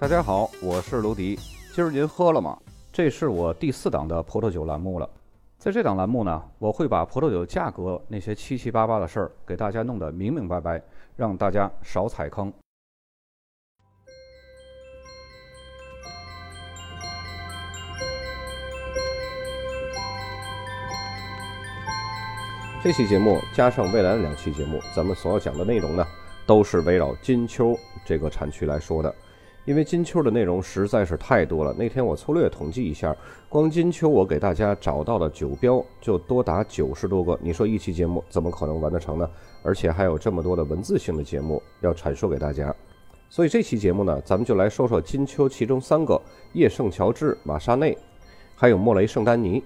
大家好，我是卢迪。今儿您喝了吗？这是我第四档的葡萄酒栏目了。在这档栏目呢，我会把葡萄酒价格那些七七八八的事儿给大家弄得明明白白，让大家少踩坑。这期节目加上未来的两期节目，咱们所要讲的内容呢，都是围绕金秋这个产区来说的。因为金秋的内容实在是太多了，那天我粗略统计一下，光金秋我给大家找到的酒标就多达九十多个。你说一期节目怎么可能完得成呢？而且还有这么多的文字性的节目要阐述给大家，所以这期节目呢，咱们就来说说金秋其中三个：叶圣乔治、玛莎内，还有莫雷圣丹尼。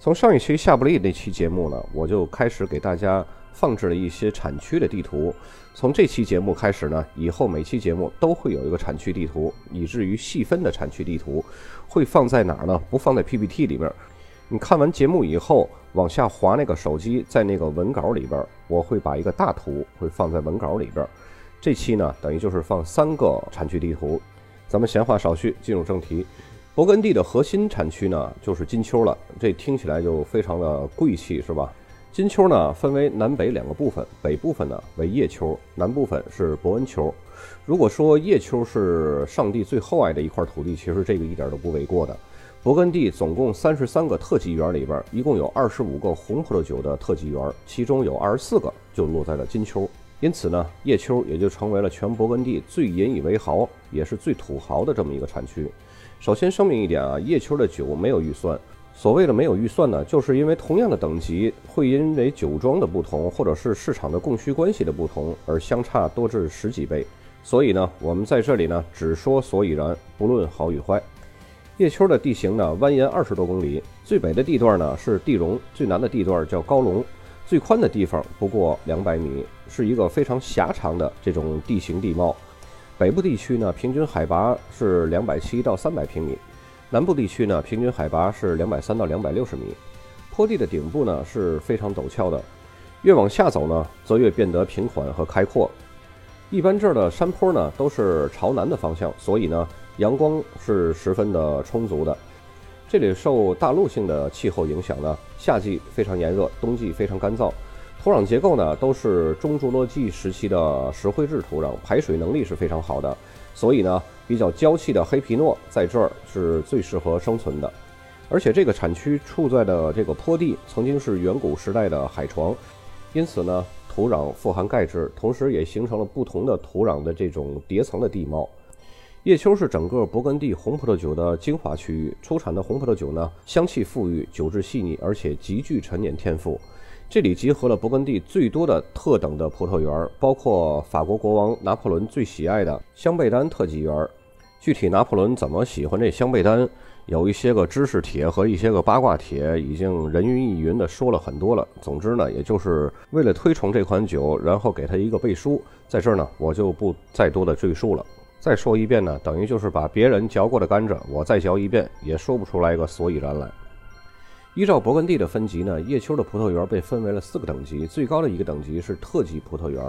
从上一期夏布利那期节目呢，我就开始给大家放置了一些产区的地图。从这期节目开始呢，以后每期节目都会有一个产区地图，以至于细分的产区地图会放在哪儿呢？不放在 PPT 里边。你看完节目以后，往下滑那个手机，在那个文稿里边，我会把一个大图会放在文稿里边。这期呢，等于就是放三个产区地图。咱们闲话少叙，进入正题。勃艮第的核心产区呢，就是金秋了。这听起来就非常的贵气，是吧？金秋呢，分为南北两个部分，北部分呢为叶秋，南部分是伯恩秋。如果说叶秋是上帝最厚爱的一块土地，其实这个一点都不为过的。勃艮第总共三十三个特级园里边，一共有二十五个红葡萄酒的特级园，其中有二十四个就落在了金秋。因此呢，叶秋也就成为了全勃艮第最引以为豪，也是最土豪的这么一个产区。首先声明一点啊，叶秋的酒没有预算。所谓的没有预算呢，就是因为同样的等级，会因为酒庄的不同，或者是市场的供需关系的不同，而相差多至十几倍。所以呢，我们在这里呢，只说所以然，不论好与坏。叶秋的地形呢，蜿蜒二十多公里，最北的地段呢是地龙，最南的地段叫高龙，最宽的地方不过两百米，是一个非常狭长的这种地形地貌。北部地区呢，平均海拔是两百七到三百平米；南部地区呢，平均海拔是两百三到两百六十米。坡地的顶部呢是非常陡峭的，越往下走呢，则越变得平缓和开阔。一般这儿的山坡呢都是朝南的方向，所以呢，阳光是十分的充足的。这里受大陆性的气候影响呢，夏季非常炎热，冬季非常干燥。土壤结构呢，都是中侏罗纪时期的石灰质土壤，排水能力是非常好的，所以呢，比较娇气的黑皮诺在这儿是最适合生存的。而且这个产区处在的这个坡地，曾经是远古时代的海床，因此呢，土壤富含钙质，同时也形成了不同的土壤的这种叠层的地貌。叶秋是整个勃艮第红葡萄酒的精华区域，出产的红葡萄酒呢，香气馥郁，酒质细腻，而且极具陈年天赋。这里集合了勃艮第最多的特等的葡萄园，包括法国国王拿破仑最喜爱的香贝丹特级园。具体拿破仑怎么喜欢这香贝丹，有一些个知识帖和一些个八卦帖已经人云亦云的说了很多了。总之呢，也就是为了推崇这款酒，然后给他一个背书。在这儿呢，我就不再多的赘述了。再说一遍呢，等于就是把别人嚼过的甘蔗，我再嚼一遍，也说不出来个所以然来。依照勃艮第的分级呢，叶秋的葡萄园被分为了四个等级，最高的一个等级是特级葡萄园。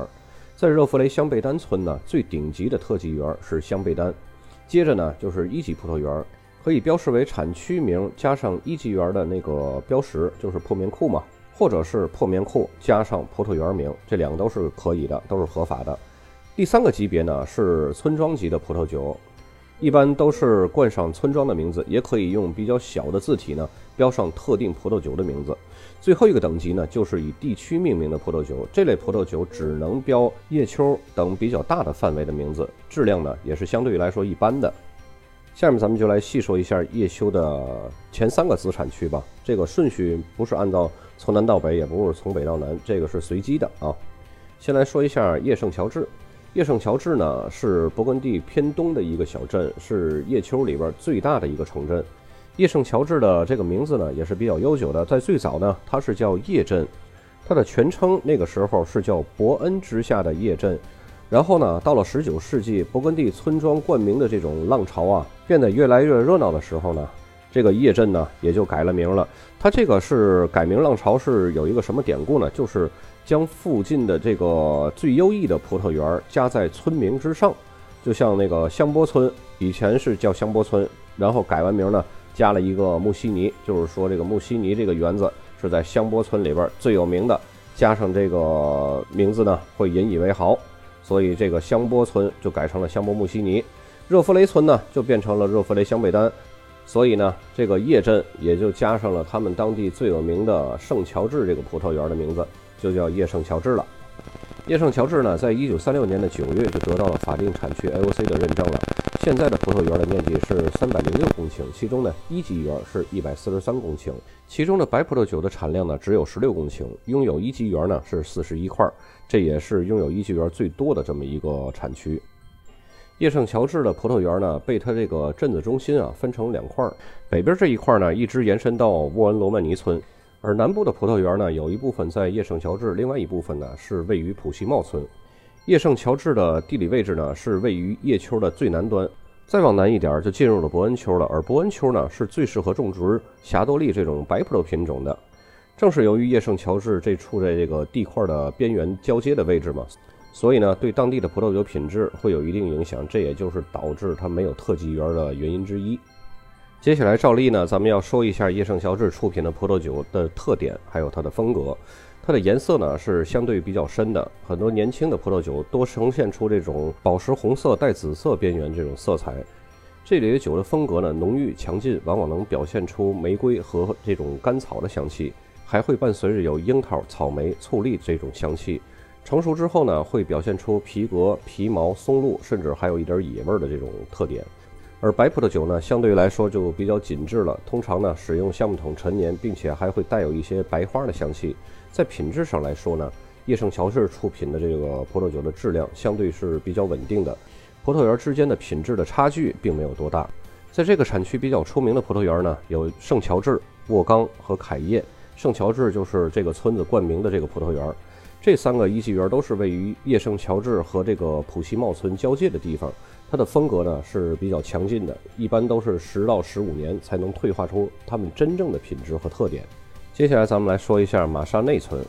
在热弗雷香贝丹村呢，最顶级的特级园是香贝丹，接着呢就是一级葡萄园，可以标示为产区名加上一级园的那个标识，就是破棉库嘛，或者是破棉库加上葡萄园名，这两个都是可以的，都是合法的。第三个级别呢是村庄级的葡萄酒。一般都是冠上村庄的名字，也可以用比较小的字体呢标上特定葡萄酒的名字。最后一个等级呢，就是以地区命名的葡萄酒。这类葡萄酒只能标叶秋等比较大的范围的名字，质量呢也是相对于来说一般的。下面咱们就来细说一下叶秋的前三个子产区吧。这个顺序不是按照从南到北，也不是从北到南，这个是随机的啊。先来说一下叶圣乔治。叶圣乔治呢是勃艮第偏东的一个小镇，是叶丘里边最大的一个城镇。叶圣乔治的这个名字呢也是比较悠久的，在最早呢它是叫叶镇，它的全称那个时候是叫伯恩之下的叶镇。然后呢到了19世纪，勃艮第村庄冠名的这种浪潮啊变得越来越热闹的时候呢，这个叶镇呢也就改了名了。它这个是改名浪潮是有一个什么典故呢？就是。将附近的这个最优异的葡萄园加在村名之上，就像那个香波村，以前是叫香波村，然后改完名呢，加了一个木西尼，就是说这个木西尼这个园子是在香波村里边最有名的，加上这个名字呢会引以为豪，所以这个香波村就改成了香波木西尼。热弗雷村呢就变成了热弗雷香贝丹，所以呢这个叶镇也就加上了他们当地最有名的圣乔治这个葡萄园的名字，就叫叶圣乔治了。叶圣乔治呢，在一九三六年的九月就得到了法定产区 AOC 的认证了。现在的葡萄园的面积是三百零六公顷，其中呢一级园是一百四十三公顷，其中的白葡萄酒的产量呢只有十六公顷，拥有一级园呢是四十一块，这也是拥有一级园最多的这么一个产区。叶圣乔治的葡萄园呢，被它这个镇子中心啊分成两块，北边这一块呢一直延伸到沃恩罗曼尼村。而南部的葡萄园呢，有一部分在叶圣乔治，另外一部分呢是位于普西茂村。叶圣乔治的地理位置呢是位于叶丘的最南端，再往南一点就进入了伯恩丘了。而伯恩丘呢是最适合种植霞多丽这种白葡萄品种的。正是由于叶圣乔治这处在这个地块的边缘交接的位置嘛，所以呢对当地的葡萄酒品质会有一定影响，这也就是导致它没有特级园的原因之一。接下来，照例呢，咱们要说一下叶圣乔治出品的葡萄酒的特点，还有它的风格。它的颜色呢是相对比较深的，很多年轻的葡萄酒多呈现出这种宝石红色带紫色边缘这种色彩。这里的酒的风格呢浓郁强劲，往往能表现出玫瑰和这种甘草的香气，还会伴随着有樱桃、草莓、醋栗这种香气。成熟之后呢，会表现出皮革、皮毛、松露，甚至还有一点野味的这种特点。而白葡萄酒呢，相对来说就比较紧致了。通常呢，使用橡木桶陈年，并且还会带有一些白花的香气。在品质上来说呢，叶圣乔治出品的这个葡萄酒的质量相对是比较稳定的。葡萄园之间的品质的差距并没有多大。在这个产区比较出名的葡萄园呢，有圣乔治、沃冈和凯叶。圣乔治就是这个村子冠名的这个葡萄园。这三个一级园都是位于叶圣乔治和这个普西茂村交界的地方。它的风格呢是比较强劲的，一般都是十到十五年才能退化出它们真正的品质和特点。接下来咱们来说一下玛莎内村，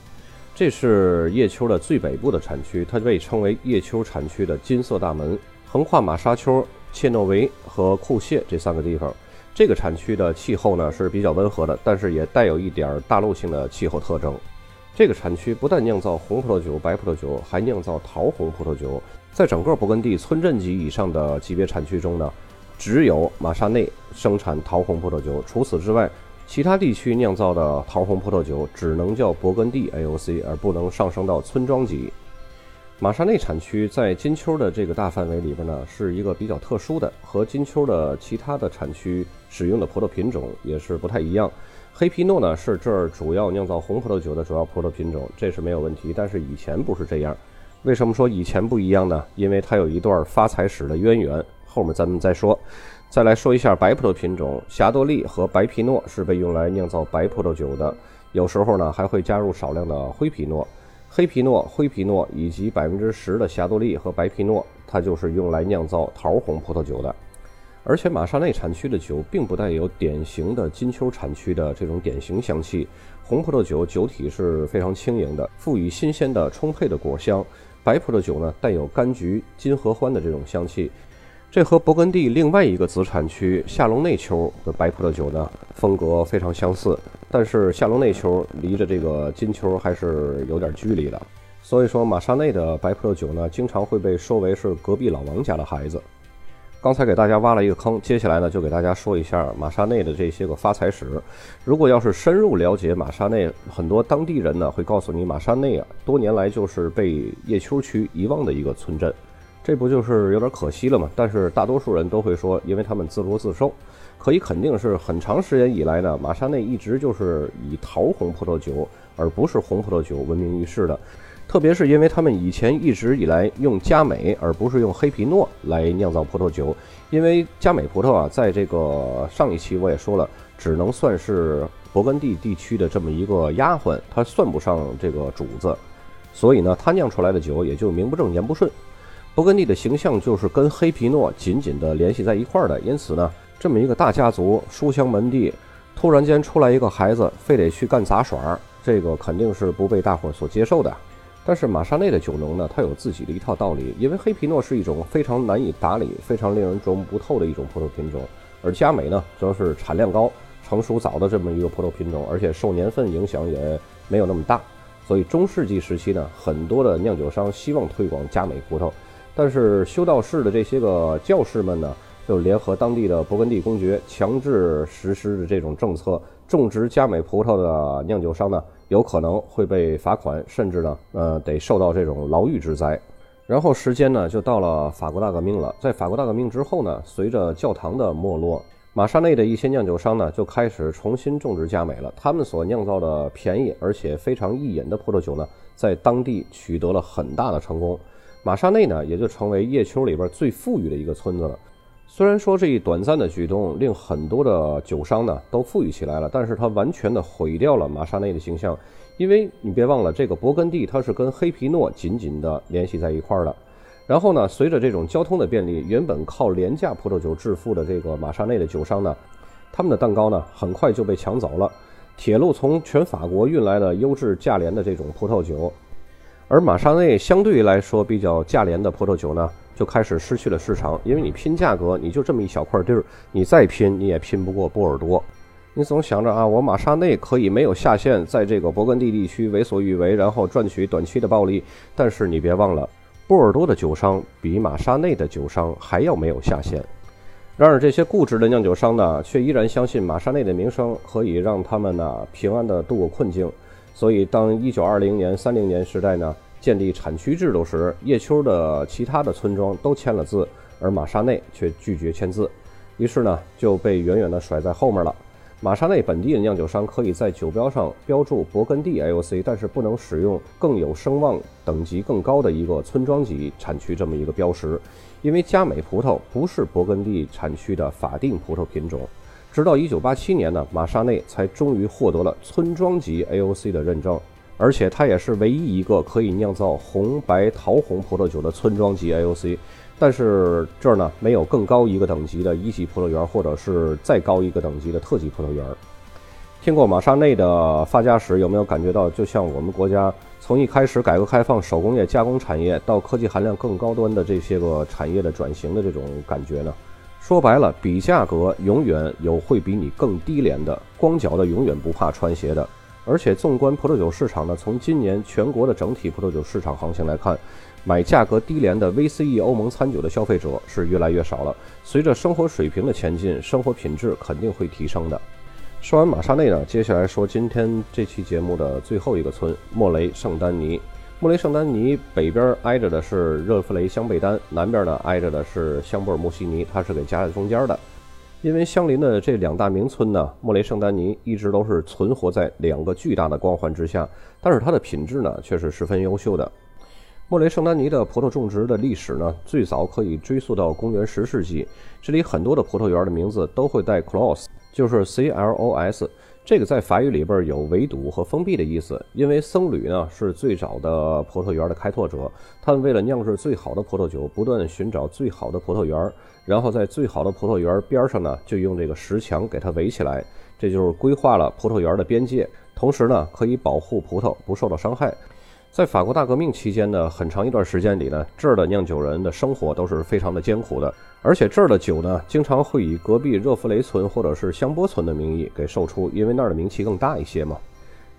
这是叶丘的最北部的产区，它被称为叶丘产区的金色大门，横跨玛莎丘、切诺维和库谢这三个地方。这个产区的气候呢是比较温和的，但是也带有一点大陆性的气候特征。这个产区不但酿造红葡萄酒、白葡萄酒，还酿造桃红葡萄酒。在整个勃艮第村镇级以上的级别产区中呢，只有玛莎内生产桃红葡萄酒。除此之外，其他地区酿造的桃红葡萄酒只能叫勃艮第 AOC，而不能上升到村庄级。玛莎内产区在金秋的这个大范围里边呢，是一个比较特殊的，和金秋的其他的产区使用的葡萄品种也是不太一样。黑皮诺呢是这儿主要酿造红葡萄酒的主要葡萄品种，这是没有问题。但是以前不是这样。为什么说以前不一样呢？因为它有一段发财史的渊源，后面咱们再说。再来说一下白葡萄品种，霞多丽和白皮诺是被用来酿造白葡萄酒的，有时候呢还会加入少量的灰皮诺、黑皮诺、灰皮诺以及百分之十的霞多丽和白皮诺，它就是用来酿造桃红葡萄酒的。而且玛莎内产区的酒并不带有典型的金秋产区的这种典型香气，红葡萄酒酒体是非常轻盈的，赋予新鲜的充沛的果香。白葡萄酒呢，带有柑橘、金合欢的这种香气，这和勃艮第另外一个子产区夏隆内丘的白葡萄酒呢，风格非常相似。但是夏隆内丘离着这个金丘还是有点距离的，所以说玛莎内的白葡萄酒呢，经常会被说为是隔壁老王家的孩子。刚才给大家挖了一个坑，接下来呢就给大家说一下玛莎内的这些个发财史。如果要是深入了解玛莎内，很多当地人呢会告诉你，玛莎内啊多年来就是被叶丘区遗忘的一个村镇，这不就是有点可惜了吗？但是大多数人都会说，因为他们自作自受。可以肯定是很长时间以来呢，玛莎内一直就是以桃红葡萄酒而不是红葡萄酒闻名于世的。特别是因为他们以前一直以来用佳美而不是用黑皮诺来酿造葡萄酒，因为佳美葡萄啊，在这个上一期我也说了，只能算是勃艮第地区的这么一个丫鬟，它算不上这个主子，所以呢，它酿出来的酒也就名不正言不顺。勃艮第的形象就是跟黑皮诺紧紧的联系在一块儿的，因此呢，这么一个大家族书香门第，突然间出来一个孩子，非得去干杂耍，这个肯定是不被大伙所接受的。但是玛莎内的酒农呢，它有自己的一套道理，因为黑皮诺是一种非常难以打理、非常令人琢磨不透的一种葡萄品种，而佳美呢，则是产量高、成熟早的这么一个葡萄品种，而且受年份影响也没有那么大。所以中世纪时期呢，很多的酿酒商希望推广佳美葡萄，但是修道士的这些个教士们呢，就联合当地的勃艮第公爵，强制实施的这种政策，种植佳美葡萄的酿酒商呢。有可能会被罚款，甚至呢，呃，得受到这种牢狱之灾。然后时间呢，就到了法国大革命了。在法国大革命之后呢，随着教堂的没落，马沙内的一些酿酒商呢，就开始重新种植佳美了。他们所酿造的便宜而且非常易饮的葡萄酒呢，在当地取得了很大的成功。马沙内呢，也就成为叶丘里边最富裕的一个村子了。虽然说这一短暂的举动令很多的酒商呢都富裕起来了，但是它完全的毁掉了玛莎内的形象，因为你别忘了，这个勃艮第它是跟黑皮诺紧紧的联系在一块儿的。然后呢，随着这种交通的便利，原本靠廉价葡萄酒致富的这个玛莎内的酒商呢，他们的蛋糕呢很快就被抢走了。铁路从全法国运来了优质价廉的这种葡萄酒，而玛莎内相对来说比较价廉的葡萄酒呢。就开始失去了市场，因为你拼价格，你就这么一小块地儿，你再拼你也拼不过波尔多。你总想着啊，我玛莎内可以没有下限，在这个勃艮第地区为所欲为，然后赚取短期的暴利。但是你别忘了，波尔多的酒商比玛莎内的酒商还要没有下限。然而这些固执的酿酒商呢，却依然相信玛莎内的名声可以让他们呢平安的度过困境。所以当一九二零年、三零年时代呢。建立产区制度时，叶丘的其他的村庄都签了字，而玛莎内却拒绝签字，于是呢就被远远地甩在后面了。玛莎内本地的酿酒商可以在酒标上标注勃艮第 AOC，但是不能使用更有声望、等级更高的一个村庄级产区这么一个标识，因为佳美葡萄不是勃艮第产区的法定葡萄品种。直到1987年呢，玛莎内才终于获得了村庄级 AOC 的认证。而且它也是唯一一个可以酿造红白桃红葡萄酒的村庄级 AOC，但是这儿呢没有更高一个等级的一级葡萄园，或者是再高一个等级的特级葡萄园。听过玛莎内的发家史，有没有感觉到就像我们国家从一开始改革开放手工业加工产业到科技含量更高端的这些个产业的转型的这种感觉呢？说白了，比价格永远有会比你更低廉的，光脚的永远不怕穿鞋的。而且，纵观葡萄酒市场呢，从今年全国的整体葡萄酒市场行情来看，买价格低廉的 VCE 欧盟餐酒的消费者是越来越少了。随着生活水平的前进，生活品质肯定会提升的。说完玛莎内呢，接下来说今天这期节目的最后一个村——莫雷圣丹尼。莫雷圣丹尼北边挨着的是热弗雷香贝丹，南边呢挨着的是香波尔穆西尼，它是给夹在中间的。因为相邻的这两大名村呢，莫雷圣丹尼一直都是存活在两个巨大的光环之下，但是它的品质呢却是十分优秀的。莫雷圣丹尼的葡萄种植的历史呢，最早可以追溯到公元十世纪。这里很多的葡萄园的名字都会带 close，就是 C L O S。这个在法语里边有围堵和封闭的意思，因为僧侣呢是最早的葡萄园的开拓者，他们为了酿制最好的葡萄酒，不断寻找最好的葡萄园，然后在最好的葡萄园边上呢，就用这个石墙给它围起来，这就是规划了葡萄园的边界，同时呢可以保护葡萄不受到伤害。在法国大革命期间的很长一段时间里呢，这儿的酿酒人的生活都是非常的艰苦的。而且这儿的酒呢，经常会以隔壁热弗雷村或者是香波村的名义给售出，因为那儿的名气更大一些嘛。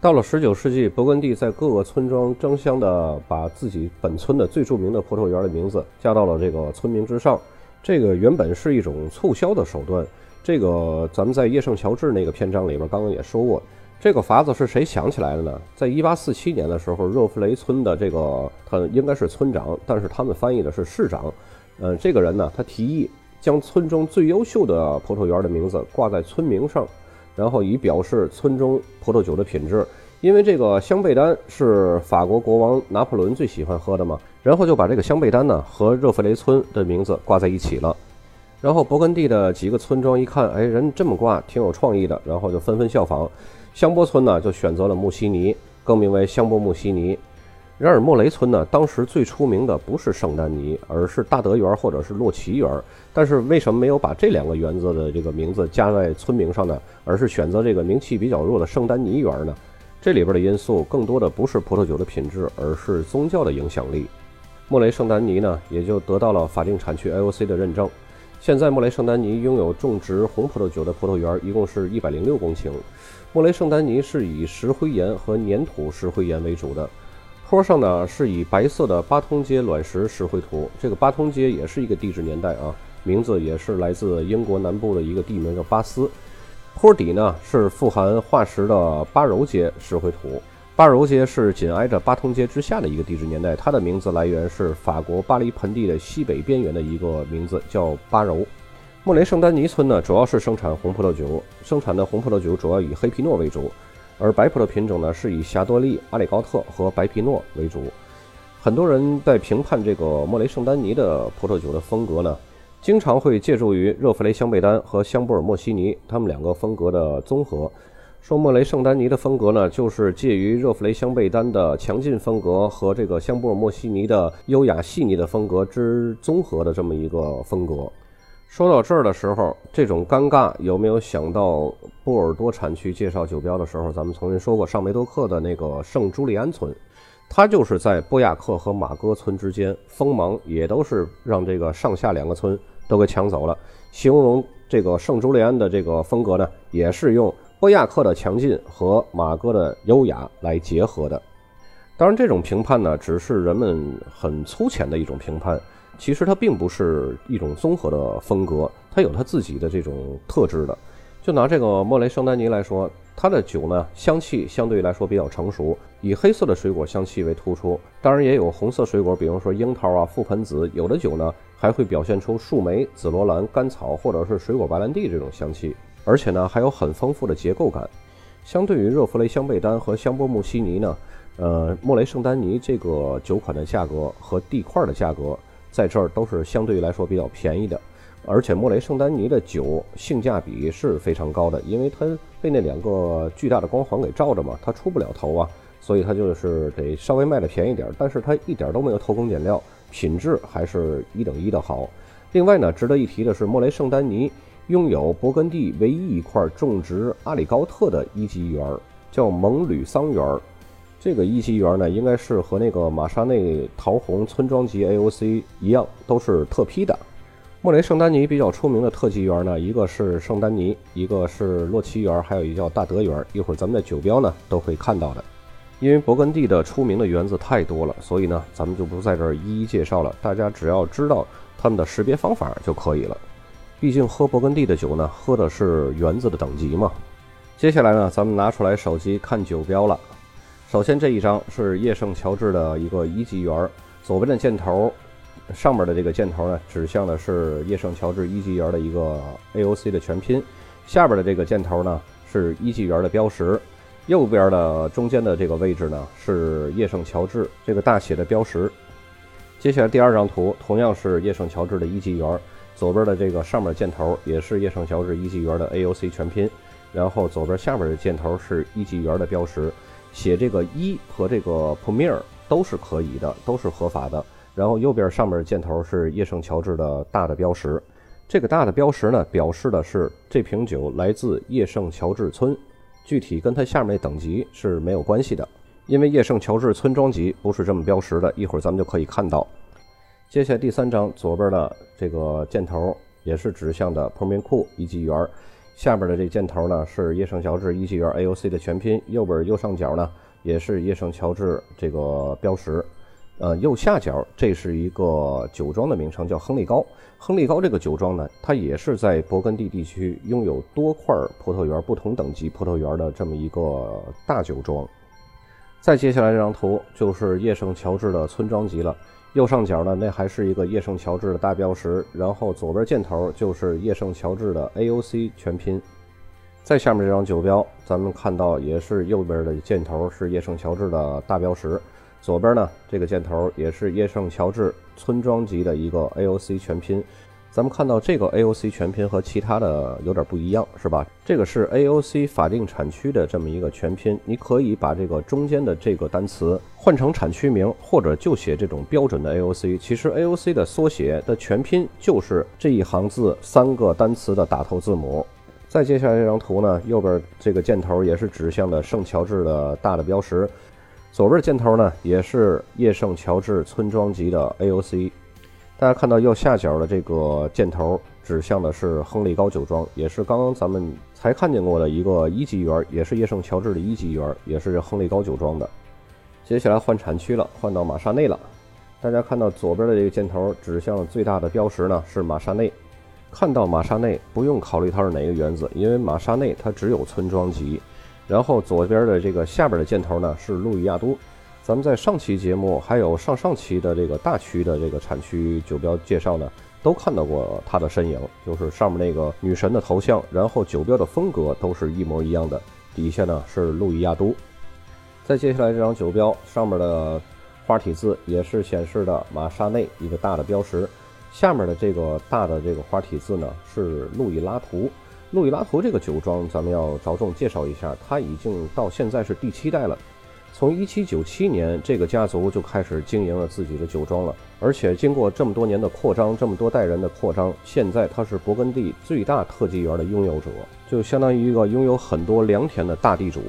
到了十九世纪，勃艮第在各个村庄争相的把自己本村的最著名的葡萄园的名字加到了这个村名之上。这个原本是一种促销的手段。这个咱们在叶圣乔治那个篇章里边刚刚也说过，这个法子是谁想起来的呢？在一八四七年的时候，热弗雷村的这个他应该是村长，但是他们翻译的是市长。呃，这个人呢，他提议将村中最优秀的葡萄园的名字挂在村名上，然后以表示村中葡萄酒的品质。因为这个香贝丹是法国国王拿破仑最喜欢喝的嘛，然后就把这个香贝丹呢和热弗雷村的名字挂在一起了。然后勃艮第的几个村庄一看，哎，人这么挂，挺有创意的，然后就纷纷效仿。香波村呢就选择了穆西尼，更名为香波穆西尼。然而，莫雷村呢，当时最出名的不是圣丹尼，而是大德园或者是洛奇园。但是，为什么没有把这两个园子的这个名字加在村名上呢？而是选择这个名气比较弱的圣丹尼园呢？这里边的因素更多的不是葡萄酒的品质，而是宗教的影响力。莫雷圣丹尼呢，也就得到了法定产区 AOC 的认证。现在莫雷圣丹尼拥有种植红葡萄酒的葡萄园，一共是一百零六公顷。莫雷圣丹尼是以石灰岩和粘土石灰岩为主的，坡上呢是以白色的巴通街卵石石灰土。这个巴通街也是一个地质年代啊，名字也是来自英国南部的一个地名叫巴斯。坡底呢是富含化石的巴柔街石灰土。巴柔街是紧挨着巴通街之下的一个地质年代，它的名字来源是法国巴黎盆地的西北边缘的一个名字，叫巴柔。莫雷圣丹尼村呢，主要是生产红葡萄酒，生产的红葡萄酒主要以黑皮诺为主，而白葡萄品种呢是以霞多丽、阿里高特和白皮诺为主。很多人在评判这个莫雷圣丹尼的葡萄酒的风格呢，经常会借助于热弗雷香贝丹和香波尔莫西尼他们两个风格的综合。说莫雷圣丹尼的风格呢，就是介于热弗雷香贝丹的强劲风格和这个香波尔莫西尼的优雅细腻的风格之综合的这么一个风格。说到这儿的时候，这种尴尬有没有想到波尔多产区介绍酒标的时候，咱们曾经说过上梅多克的那个圣朱利安村，它就是在波亚克和马戈村之间，锋芒也都是让这个上下两个村都给抢走了。形容这个圣朱利安的这个风格呢，也是用。波亚克的强劲和马哥的优雅来结合的，当然，这种评判呢，只是人们很粗浅的一种评判。其实它并不是一种综合的风格，它有它自己的这种特质的。就拿这个莫雷圣丹尼来说，它的酒呢，香气相对来说比较成熟，以黑色的水果香气为突出。当然，也有红色水果，比如说樱桃啊、覆盆子。有的酒呢，还会表现出树莓、紫罗兰、甘草或者是水果白兰地这种香气。而且呢，还有很丰富的结构感。相对于热弗雷香贝丹和香波穆西尼呢，呃，莫雷圣丹尼这个酒款的价格和地块的价格在这儿都是相对来说比较便宜的。而且莫雷圣丹尼的酒性价比是非常高的，因为它被那两个巨大的光环给罩着嘛，它出不了头啊，所以它就是得稍微卖的便宜点。但是它一点都没有偷工减料，品质还是一等一的好。另外呢，值得一提的是，莫雷圣丹尼。拥有勃艮第唯一一块种植阿里高特的一级园，叫蒙吕桑园。这个一级园呢，应该是和那个玛莎内桃红村庄级 AOC 一样，都是特批的。莫雷圣丹尼比较出名的特级园呢，一个是圣丹尼，一个是洛奇园，还有一个叫大德园。一会儿咱们在酒标呢都会看到的。因为勃艮第的出名的园子太多了，所以呢，咱们就不在这儿一一介绍了。大家只要知道它们的识别方法就可以了。毕竟喝勃艮第的酒呢，喝的是园子的等级嘛。接下来呢，咱们拿出来手机看酒标了。首先这一张是叶圣乔治的一个一级园，左边的箭头，上面的这个箭头呢，指向的是叶圣乔治一级园的一个 AOC 的全拼，下边的这个箭头呢是一级园的标识，右边的中间的这个位置呢是叶圣乔治这个大写的标识。接下来第二张图同样是叶圣乔治的一级园。左边的这个上面箭头也是叶圣乔治一级园的 AOC 全拼，然后左边下边的箭头是一级园的标识，写这个一和这个 Premier 都是可以的，都是合法的。然后右边上面箭头是叶圣乔治的大的标识，这个大的标识呢，表示的是这瓶酒来自叶圣乔治村，具体跟它下面那等级是没有关系的，因为叶圣乔治村庄级不是这么标识的，一会儿咱们就可以看到。接下来第三张左边的这个箭头也是指向的彭明库以及园，下边的这箭头呢是叶圣乔治一级园 AOC 的全拼，右边右上角呢也是叶圣乔治这个标识，呃右下角这是一个酒庄的名称叫亨利高，亨利高这个酒庄呢它也是在勃艮第地区拥有多块葡萄园不同等级葡萄园的这么一个大酒庄。再接下来这张图就是叶圣乔治的村庄级了。右上角呢，那还是一个叶圣乔治的大标识，然后左边箭头就是叶圣乔治的 AOC 全拼。再下面这张酒标，咱们看到也是右边的箭头是叶圣乔治的大标识，左边呢这个箭头也是叶圣乔治村庄级的一个 AOC 全拼。咱们看到这个 AOC 全拼和其他的有点不一样，是吧？这个是 AOC 法定产区的这么一个全拼，你可以把这个中间的这个单词换成产区名，或者就写这种标准的 AOC。其实 AOC 的缩写的全拼就是这一行字三个单词的打头字母。再接下来这张图呢，右边这个箭头也是指向的圣乔治的大的标识，左边箭头呢也是叶圣乔治村庄级的 AOC。大家看到右下角的这个箭头指向的是亨利高酒庄，也是刚刚咱们才看见过的一个一级园，也是叶圣乔治的一级园，也是亨利高酒庄的。接下来换产区了，换到玛莎内了。大家看到左边的这个箭头指向最大的标识呢是玛莎内。看到玛莎内不用考虑它是哪个园子，因为玛莎内它只有村庄级。然后左边的这个下边的箭头呢是路易亚都。咱们在上期节目还有上上期的这个大区的这个产区酒标介绍呢，都看到过它的身影，就是上面那个女神的头像，然后酒标的风格都是一模一样的。底下呢是路易亚都。再接下来这张酒标上面的花体字也是显示的玛莎内一个大的标识。下面的这个大的这个花体字呢，是路易拉图。路易拉图这个酒庄，咱们要着重介绍一下，它已经到现在是第七代了。从1797年，这个家族就开始经营了自己的酒庄了，而且经过这么多年的扩张，这么多代人的扩张，现在它是勃艮第最大特级园的拥有者，就相当于一个拥有很多良田的大地主。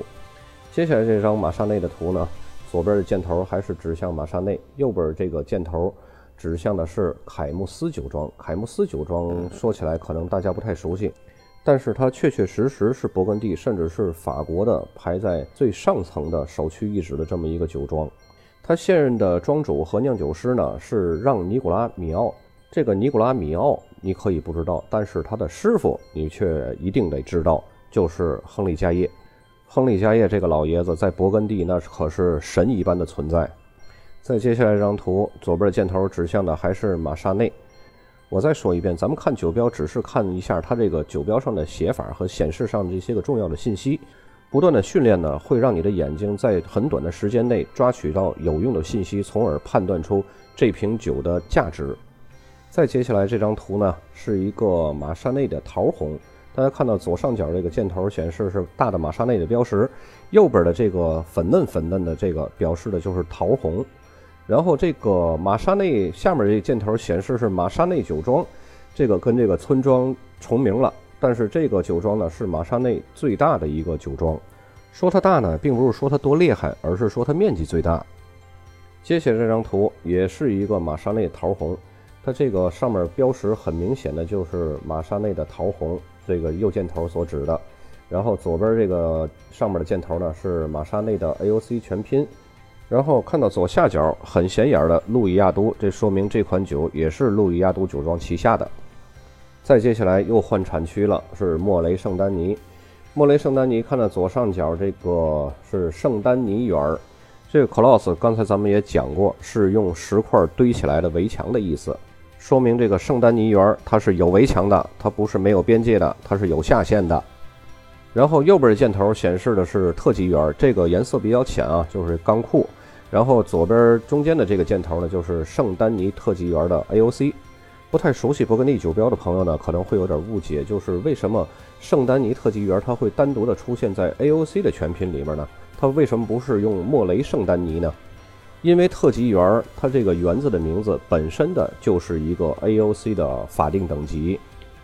接下来这张玛莎内的图呢，左边的箭头还是指向玛莎内，右边这个箭头。指向的是凯慕斯酒庄。凯慕斯酒庄说起来可能大家不太熟悉，但是它确确实实是勃艮第，甚至是法国的排在最上层的首屈一指的这么一个酒庄。它现任的庄主和酿酒师呢是让尼古拉米奥。这个尼古拉米奥你可以不知道，但是他的师傅你却一定得知道，就是亨利加叶。亨利加叶这个老爷子在勃艮第那可是神一般的存在。再接下来这张图，左边的箭头指向的还是玛莎内。我再说一遍，咱们看酒标只是看一下它这个酒标上的写法和显示上的这些个重要的信息。不断的训练呢，会让你的眼睛在很短的时间内抓取到有用的信息，从而判断出这瓶酒的价值。再接下来这张图呢，是一个玛莎内的桃红。大家看到左上角这个箭头显示是大的玛莎内的标识，右边的这个粉嫩粉嫩的这个表示的就是桃红。然后这个玛莎内下面这箭头显示是玛莎内酒庄，这个跟这个村庄重名了。但是这个酒庄呢是玛莎内最大的一个酒庄。说它大呢，并不是说它多厉害，而是说它面积最大。接下来这张图也是一个玛莎内桃红，它这个上面标识很明显的就是玛莎内的桃红，这个右箭头所指的。然后左边这个上面的箭头呢是玛莎内的 AOC 全拼。然后看到左下角很显眼的路易亚都，这说明这款酒也是路易亚都酒庄旗下的。再接下来又换产区了，是莫雷圣丹尼。莫雷圣丹尼看到左上角这个是圣丹尼园儿，这个 close 刚才咱们也讲过，是用石块堆起来的围墙的意思，说明这个圣丹尼园儿它是有围墙的，它不是没有边界的，它是有下限的。然后右边的箭头显示的是特级园，这个颜色比较浅啊，就是钢库。然后左边中间的这个箭头呢，就是圣丹尼特级园的 AOC。不太熟悉勃艮第酒标的朋友呢，可能会有点误解，就是为什么圣丹尼特级园它会单独的出现在 AOC 的全品里面呢？它为什么不是用莫雷圣丹尼呢？因为特级园它这个园子的名字本身的就是一个 AOC 的法定等级，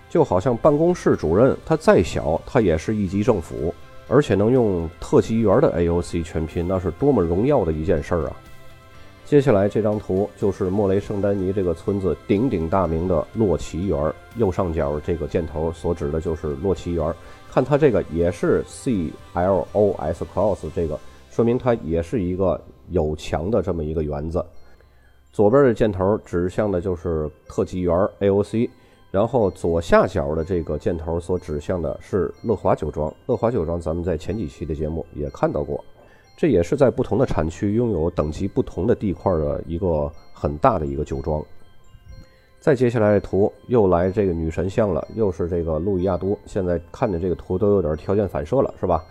就好像办公室主任他再小，他也是一级政府。而且能用特级园的 AOC 全拼，那是多么荣耀的一件事儿啊！接下来这张图就是莫雷圣丹尼这个村子鼎鼎大名的洛奇园，右上角这个箭头所指的就是洛奇园。看它这个也是 C L O S Cross，这个说明它也是一个有墙的这么一个园子。左边的箭头指向的就是特级园 AOC。然后左下角的这个箭头所指向的是乐华酒庄。乐华酒庄，咱们在前几期的节目也看到过，这也是在不同的产区拥有等级不同的地块的一个很大的一个酒庄。再接下来的图又来这个女神像了，又是这个路易亚都。现在看着这个图都有点条件反射了，是吧？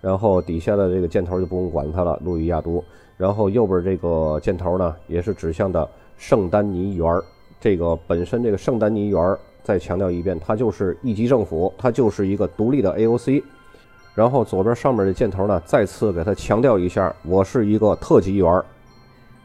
然后底下的这个箭头就不用管它了，路易亚都。然后右边这个箭头呢，也是指向的圣丹尼园儿。这个本身这个圣丹尼园儿。再强调一遍，它就是一级政府，它就是一个独立的 AOC。然后左边上面的箭头呢，再次给它强调一下，我是一个特级园。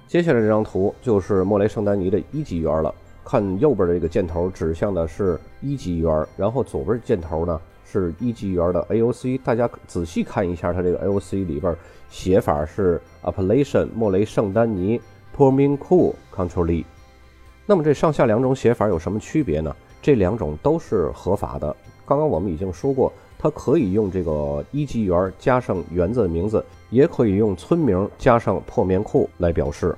接下来这张图就是莫雷圣丹尼的一级员了。看右边的这个箭头指向的是一级员，然后左边箭头呢是一级员的 AOC，大家仔细看一下它这个 AOC 里边写法是 Appellation 莫雷圣丹尼 p o r m i n cool，control Lee。那么这上下两种写法有什么区别呢？这两种都是合法的。刚刚我们已经说过，它可以用这个一级园加上园子的名字，也可以用村名加上破棉裤来表示。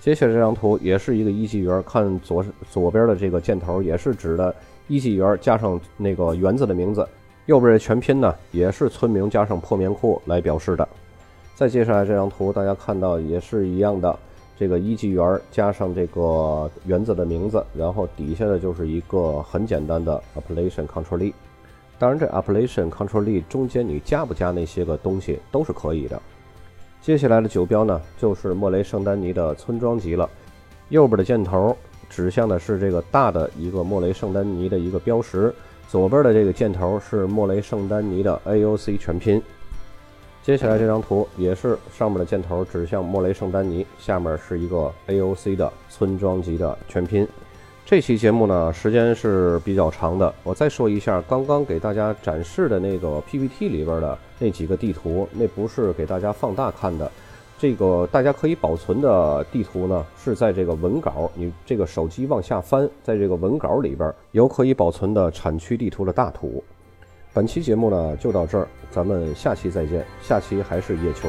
接下来这张图也是一个一级园，看左左边的这个箭头也是指的一级园加上那个园子的名字，右边的全拼呢也是村名加上破棉裤来表示的。再接下来这张图，大家看到也是一样的，这个一级园加上这个园子的名字，然后底下的就是一个很简单的 Appellation Control Lee。当然，这 Appellation Control Lee 中间你加不加那些个东西都是可以的。接下来的酒标呢，就是莫雷圣丹尼的村庄级了。右边的箭头指向的是这个大的一个莫雷圣丹尼的一个标识，左边的这个箭头是莫雷圣丹尼的 AOC 全拼。接下来这张图也是上面的箭头指向莫雷圣丹尼，下面是一个 AOC 的村庄级的全拼。这期节目呢，时间是比较长的。我再说一下，刚刚给大家展示的那个 PPT 里边的那几个地图，那不是给大家放大看的。这个大家可以保存的地图呢，是在这个文稿，你这个手机往下翻，在这个文稿里边有可以保存的产区地图的大图。本期节目呢就到这儿，咱们下期再见。下期还是叶秋。